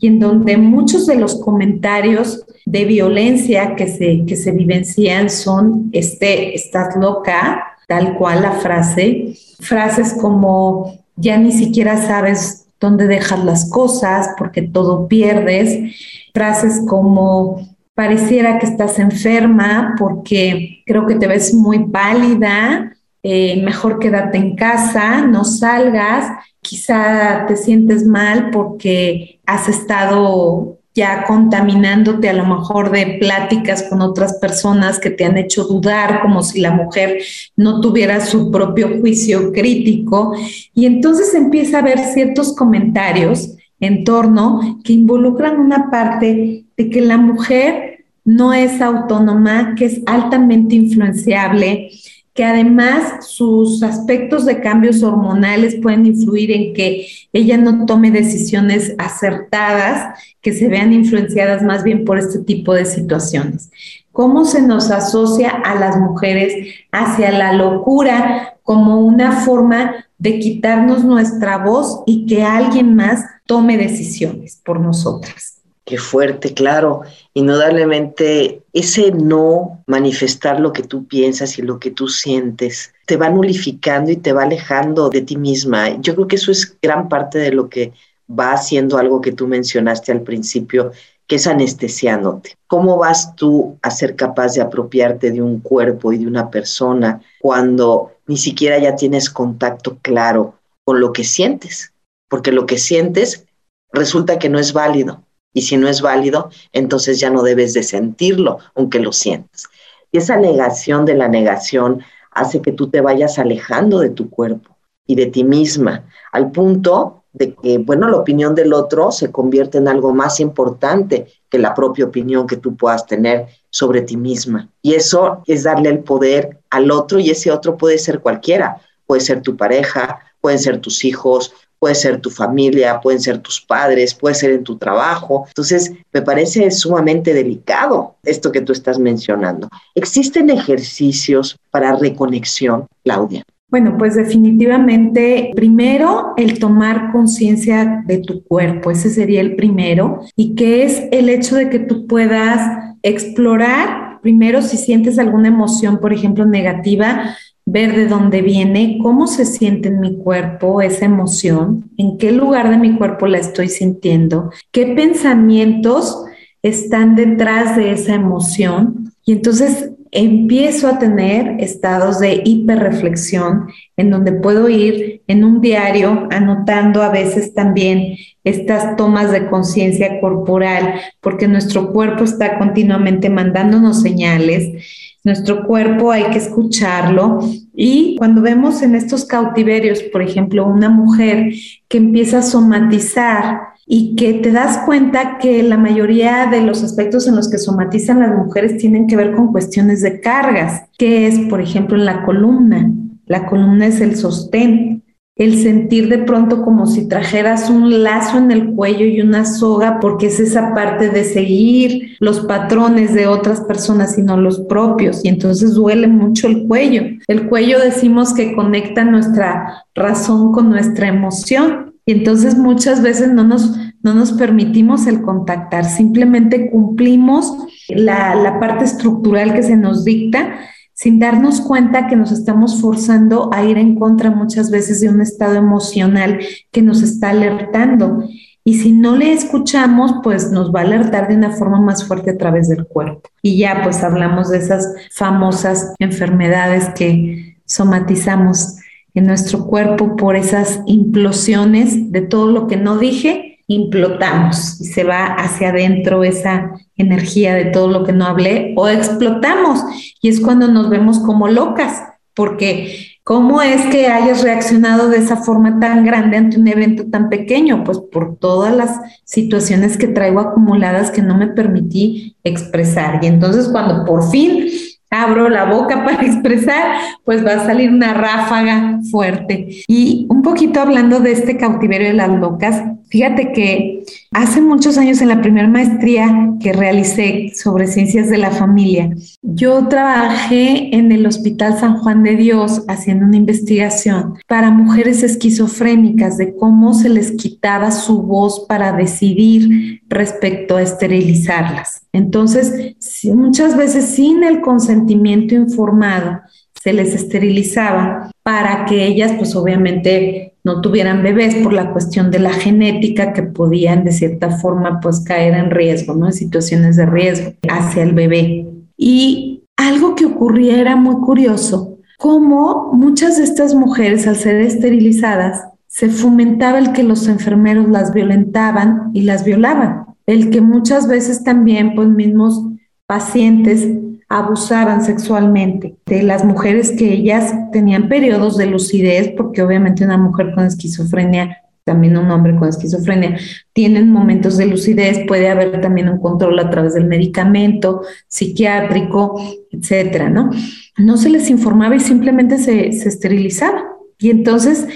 y en donde muchos de los comentarios de violencia que se, que se vivencian son, este, estás loca, tal cual la frase, frases como ya ni siquiera sabes dónde dejas las cosas porque todo pierdes. Frases como pareciera que estás enferma porque creo que te ves muy pálida, eh, mejor quédate en casa, no salgas, quizá te sientes mal porque has estado ya contaminándote a lo mejor de pláticas con otras personas que te han hecho dudar como si la mujer no tuviera su propio juicio crítico. Y entonces empieza a haber ciertos comentarios en torno que involucran una parte de que la mujer no es autónoma, que es altamente influenciable, que además sus aspectos de cambios hormonales pueden influir en que ella no tome decisiones acertadas, que se vean influenciadas más bien por este tipo de situaciones. ¿Cómo se nos asocia a las mujeres hacia la locura como una forma de quitarnos nuestra voz y que alguien más tome decisiones por nosotras? Qué fuerte, claro. Indudablemente, ese no manifestar lo que tú piensas y lo que tú sientes te va nulificando y te va alejando de ti misma. Yo creo que eso es gran parte de lo que va haciendo algo que tú mencionaste al principio, que es anestesiándote. ¿Cómo vas tú a ser capaz de apropiarte de un cuerpo y de una persona cuando ni siquiera ya tienes contacto claro con lo que sientes? Porque lo que sientes resulta que no es válido y si no es válido, entonces ya no debes de sentirlo, aunque lo sientas. Y esa negación de la negación hace que tú te vayas alejando de tu cuerpo y de ti misma, al punto de que, bueno, la opinión del otro se convierte en algo más importante que la propia opinión que tú puedas tener sobre ti misma. Y eso es darle el poder al otro y ese otro puede ser cualquiera, puede ser tu pareja, pueden ser tus hijos, puede ser tu familia, pueden ser tus padres, puede ser en tu trabajo. Entonces, me parece sumamente delicado esto que tú estás mencionando. ¿Existen ejercicios para reconexión, Claudia? Bueno, pues definitivamente, primero, el tomar conciencia de tu cuerpo, ese sería el primero, y que es el hecho de que tú puedas explorar, primero, si sientes alguna emoción, por ejemplo, negativa, ver de dónde viene, cómo se siente en mi cuerpo esa emoción, en qué lugar de mi cuerpo la estoy sintiendo, qué pensamientos están detrás de esa emoción. Y entonces empiezo a tener estados de hiperreflexión en donde puedo ir en un diario anotando a veces también estas tomas de conciencia corporal, porque nuestro cuerpo está continuamente mandándonos señales Nuestro cuerpo hay que escucharlo. Y cuando vemos en estos cautiverios, por ejemplo, una mujer que empieza a somatizar y que te das cuenta que la mayoría de los aspectos en los que somatizan las mujeres tienen que ver con cuestiones de cargas, que es, por ejemplo, en la columna. La columna es el sostén, el sentir de pronto como si trajeras un lazo en el cuello y una soga, porque es esa parte de seguir los patrones de otras personas y no los propios, y entonces duele mucho el cuello. El cuello decimos que conecta nuestra razón con nuestra emoción, y entonces muchas veces no nos, no nos permitimos el contactar, simplemente cumplimos la, la parte estructural que se nos dicta sin darnos cuenta que nos estamos forzando a ir en contra muchas veces de un estado emocional que nos está alertando. Y si no le escuchamos, pues nos va a alertar de una forma más fuerte a través del cuerpo. Y ya pues hablamos de esas famosas enfermedades que somatizamos en nuestro cuerpo por esas implosiones de todo lo que no dije implotamos y se va hacia adentro esa energía de todo lo que no hablé o explotamos y es cuando nos vemos como locas, porque ¿cómo es que hayas reaccionado de esa forma tan grande ante un evento tan pequeño? Pues por todas las situaciones que traigo acumuladas que no me permití expresar. Y entonces cuando por fin abro la boca para expresar, pues va a salir una ráfaga fuerte. Y un poquito hablando de este cautiverio de las locas, Fíjate que hace muchos años en la primera maestría que realicé sobre ciencias de la familia, yo trabajé en el Hospital San Juan de Dios haciendo una investigación para mujeres esquizofrénicas de cómo se les quitaba su voz para decidir respecto a esterilizarlas. Entonces, muchas veces sin el consentimiento informado, se les esterilizaba para que ellas, pues obviamente, no tuvieran bebés por la cuestión de la genética que podían de cierta forma pues caer en riesgo, ¿no? En situaciones de riesgo hacia el bebé. Y algo que ocurría era muy curioso, cómo muchas de estas mujeres al ser esterilizadas se fomentaba el que los enfermeros las violentaban y las violaban, el que muchas veces también pues mismos pacientes abusaban sexualmente de las mujeres que ellas tenían periodos de lucidez, porque obviamente una mujer con esquizofrenia, también un hombre con esquizofrenia, tienen momentos de lucidez, puede haber también un control a través del medicamento psiquiátrico, etcétera, ¿no? No se les informaba y simplemente se, se esterilizaba. Y entonces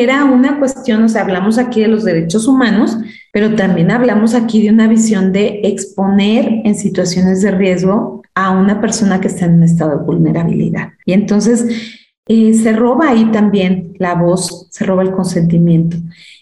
era una cuestión, o sea, hablamos aquí de los derechos humanos, pero también hablamos aquí de una visión de exponer en situaciones de riesgo a una persona que está en un estado de vulnerabilidad. Y entonces eh, se roba ahí también la voz, se roba el consentimiento.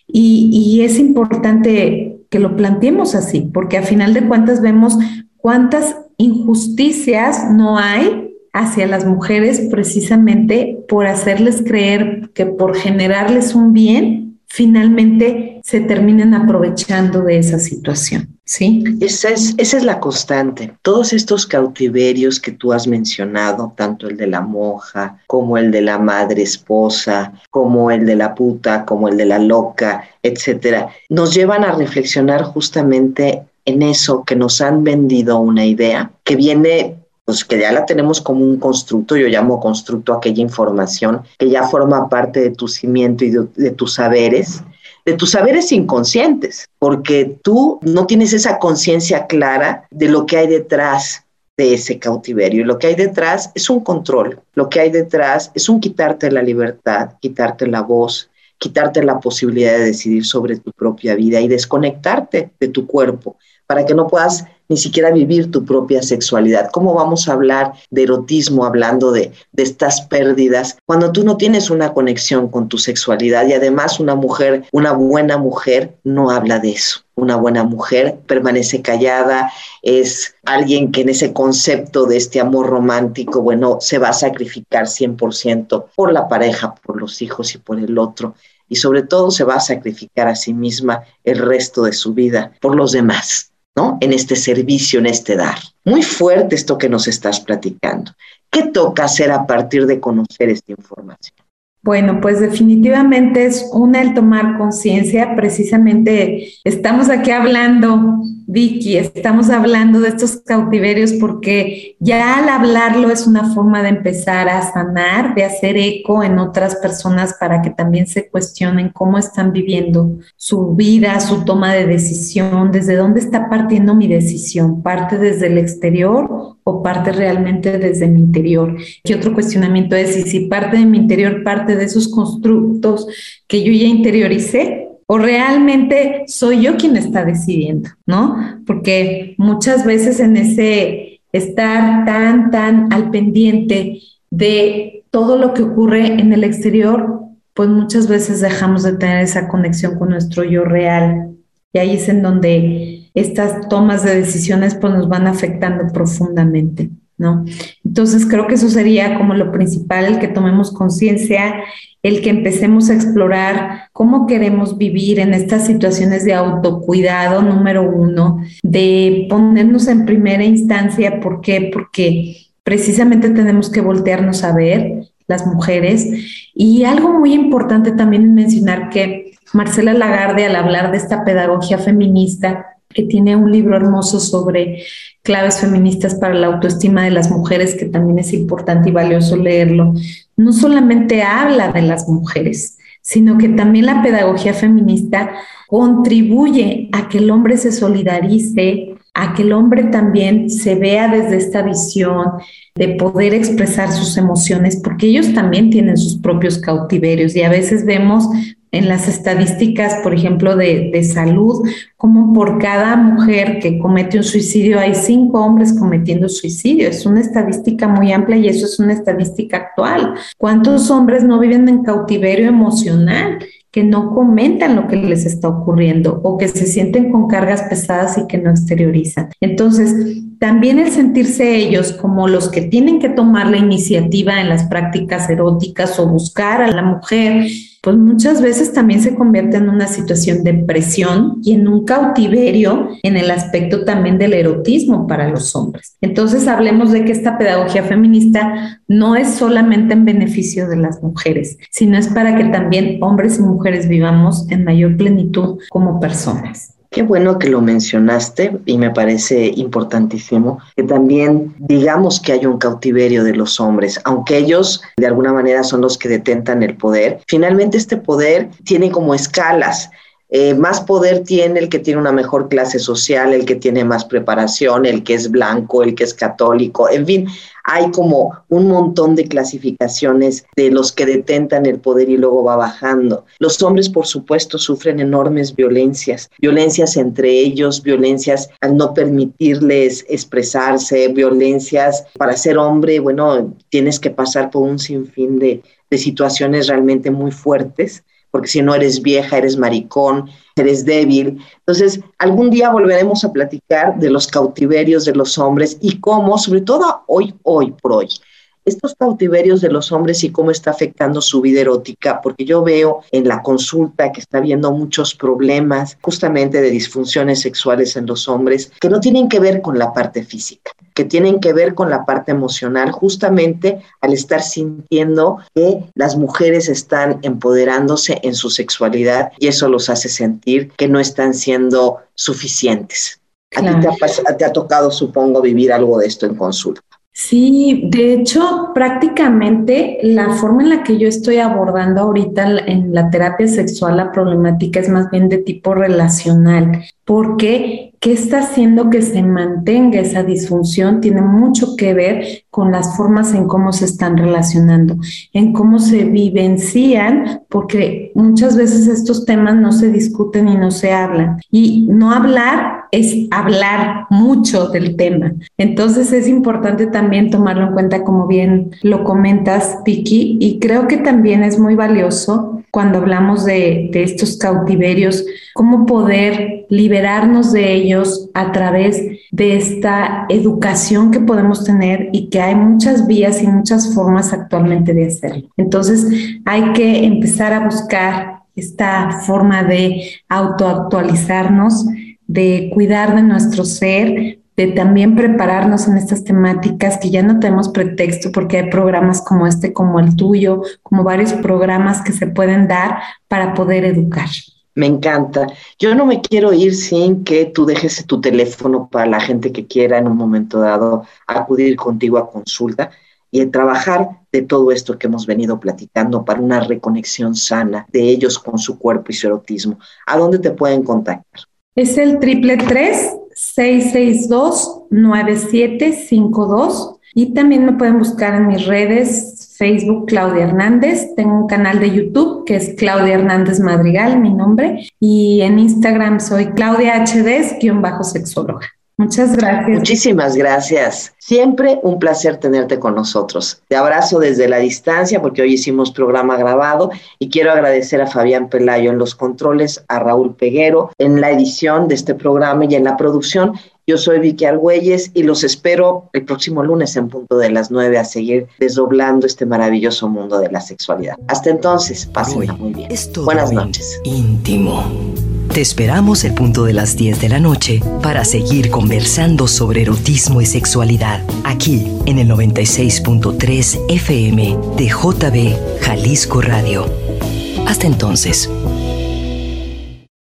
Y, y es importante que lo planteemos así, porque a final de cuentas vemos cuántas injusticias no hay hacia las mujeres precisamente por hacerles creer que por generarles un bien, finalmente se terminan aprovechando de esa situación. Sí. Esa es, esa es la constante. Todos estos cautiverios que tú has mencionado, tanto el de la moja, como el de la madre esposa, como el de la puta, como el de la loca, etcétera, nos llevan a reflexionar justamente en eso que nos han vendido una idea que viene pues que ya la tenemos como un constructo, yo llamo constructo aquella información que ya forma parte de tu cimiento y de tus saberes, de tus saberes inconscientes, porque tú no tienes esa conciencia clara de lo que hay detrás de ese cautiverio. Y lo que hay detrás es un control, lo que hay detrás es un quitarte la libertad, quitarte la voz, quitarte la posibilidad de decidir sobre tu propia vida y desconectarte de tu cuerpo para que no puedas ni siquiera vivir tu propia sexualidad. ¿Cómo vamos a hablar de erotismo hablando de, de estas pérdidas cuando tú no tienes una conexión con tu sexualidad y además una mujer, una buena mujer no habla de eso? Una buena mujer permanece callada, es alguien que en ese concepto de este amor romántico, bueno, se va a sacrificar 100% por la pareja, por los hijos y por el otro y sobre todo se va a sacrificar a sí misma el resto de su vida por los demás. ¿No? En este servicio, en este dar. Muy fuerte esto que nos estás platicando. ¿Qué toca hacer a partir de conocer esta información? Bueno, pues definitivamente es una el tomar conciencia. Precisamente estamos aquí hablando Vicky, estamos hablando de estos cautiverios porque ya al hablarlo es una forma de empezar a sanar, de hacer eco en otras personas para que también se cuestionen cómo están viviendo su vida, su toma de decisión, desde dónde está partiendo mi decisión, parte desde el exterior o parte realmente desde mi interior. ¿Qué otro cuestionamiento es? Y si parte de mi interior, parte de esos constructos que yo ya interioricé, o realmente soy yo quien está decidiendo, ¿no? Porque muchas veces en ese estar tan, tan al pendiente de todo lo que ocurre en el exterior, pues muchas veces dejamos de tener esa conexión con nuestro yo real. Y ahí es en donde estas tomas de decisiones pues nos van afectando profundamente. Entonces creo que eso sería como lo principal, el que tomemos conciencia, el que empecemos a explorar cómo queremos vivir en estas situaciones de autocuidado, número uno, de ponernos en primera instancia, ¿por qué? Porque precisamente tenemos que voltearnos a ver las mujeres. Y algo muy importante también mencionar que Marcela Lagarde, al hablar de esta pedagogía feminista, que tiene un libro hermoso sobre claves feministas para la autoestima de las mujeres, que también es importante y valioso leerlo, no solamente habla de las mujeres, sino que también la pedagogía feminista contribuye a que el hombre se solidarice, a que el hombre también se vea desde esta visión de poder expresar sus emociones, porque ellos también tienen sus propios cautiverios y a veces vemos en las estadísticas, por ejemplo, de, salud, como por cada mujer que comete un suicidio hay cinco hombres cometiendo suicidio. Es una estadística muy amplia y eso es una estadística actual. ¿Cuántos hombres no viven en cautiverio emocional? que no comentan lo que les está ocurriendo o que se sienten con cargas pesadas y que no exteriorizan. Entonces, también el sentirse ellos como los que tienen que tomar la iniciativa en las prácticas eróticas o buscar a la mujer, pues muchas veces también se convierte en una situación de presión y en un cautiverio en el aspecto también del erotismo para los hombres. Entonces hablemos de que esta pedagogía feminista no es solamente en beneficio de las mujeres, sino es para que también hombres y mujeres vivamos en mayor plenitud como personas. Qué bueno que lo mencionaste y me parece importantísimo que también digamos que hay un cautiverio de los hombres, aunque ellos de alguna manera son los que detentan el poder. Finalmente este poder tiene como escalas. Eh, más poder tiene el que tiene una mejor clase social, el que tiene más preparación, el que es blanco, el que es católico, en fin, hay como un montón de clasificaciones de los que detentan el poder y luego va bajando. Los hombres, por supuesto, sufren enormes violencias, violencias entre ellos, violencias al no permitirles expresarse, violencias para ser hombre, bueno, tienes que pasar por un sinfín de, de situaciones realmente muy fuertes porque si no eres vieja, eres maricón, eres débil. Entonces, algún día volveremos a platicar de los cautiverios de los hombres y cómo, sobre todo hoy, hoy por hoy, estos cautiverios de los hombres y cómo está afectando su vida erótica, porque yo veo en la consulta que está habiendo muchos problemas justamente de disfunciones sexuales en los hombres que no tienen que ver con la parte física, que tienen que ver con la parte emocional, justamente al estar sintiendo que las mujeres están empoderándose en su sexualidad y eso los hace sentir que no están siendo suficientes. A ti te ha, te ha tocado, supongo, vivir algo de esto en consulta. Sí, de hecho, prácticamente la forma en la que yo estoy abordando ahorita en la terapia sexual la problemática es más bien de tipo relacional, porque qué está haciendo que se mantenga esa disfunción tiene mucho que ver con las formas en cómo se están relacionando, en cómo se vivencian, porque muchas veces estos temas no se discuten y no se hablan. Y no hablar es hablar mucho del tema. Entonces es importante también tomarlo en cuenta, como bien lo comentas, Piki, y creo que también es muy valioso cuando hablamos de, de estos cautiverios, cómo poder de ellos a través de esta educación que podemos tener y que hay muchas vías y muchas formas actualmente de hacerlo. Entonces hay que empezar a buscar esta forma de autoactualizarnos de cuidar de nuestro ser, de también prepararnos en estas temáticas que ya no tenemos pretexto porque hay programas como este, como el tuyo, como varios programas que se pueden dar para poder educar. Me encanta. Yo no me quiero ir sin que tú dejes tu teléfono para la gente que quiera en un momento dado acudir contigo a consulta y trabajar de todo esto que hemos venido platicando para una reconexión sana de ellos con su cuerpo y su erotismo. ¿A dónde te pueden contactar? Es el triple tres 662 9752 y también me pueden buscar en mis redes, Facebook Claudia Hernández, tengo un canal de YouTube que es Claudia Hernández Madrigal, mi nombre, y en Instagram soy Claudia HD-sexóloga. Muchas gracias. Muchísimas gracias. Siempre un placer tenerte con nosotros. Te abrazo desde la distancia porque hoy hicimos programa grabado y quiero agradecer a Fabián Pelayo en los controles, a Raúl Peguero en la edición de este programa y en la producción. Yo soy Vicky Argüelles y los espero el próximo lunes en punto de las nueve a seguir desdoblando este maravilloso mundo de la sexualidad. Hasta entonces, pásenla muy bien. Buenas noches. Íntimo. Te esperamos el punto de las 10 de la noche para seguir conversando sobre erotismo y sexualidad, aquí en el 96.3 FM de JB Jalisco Radio. Hasta entonces.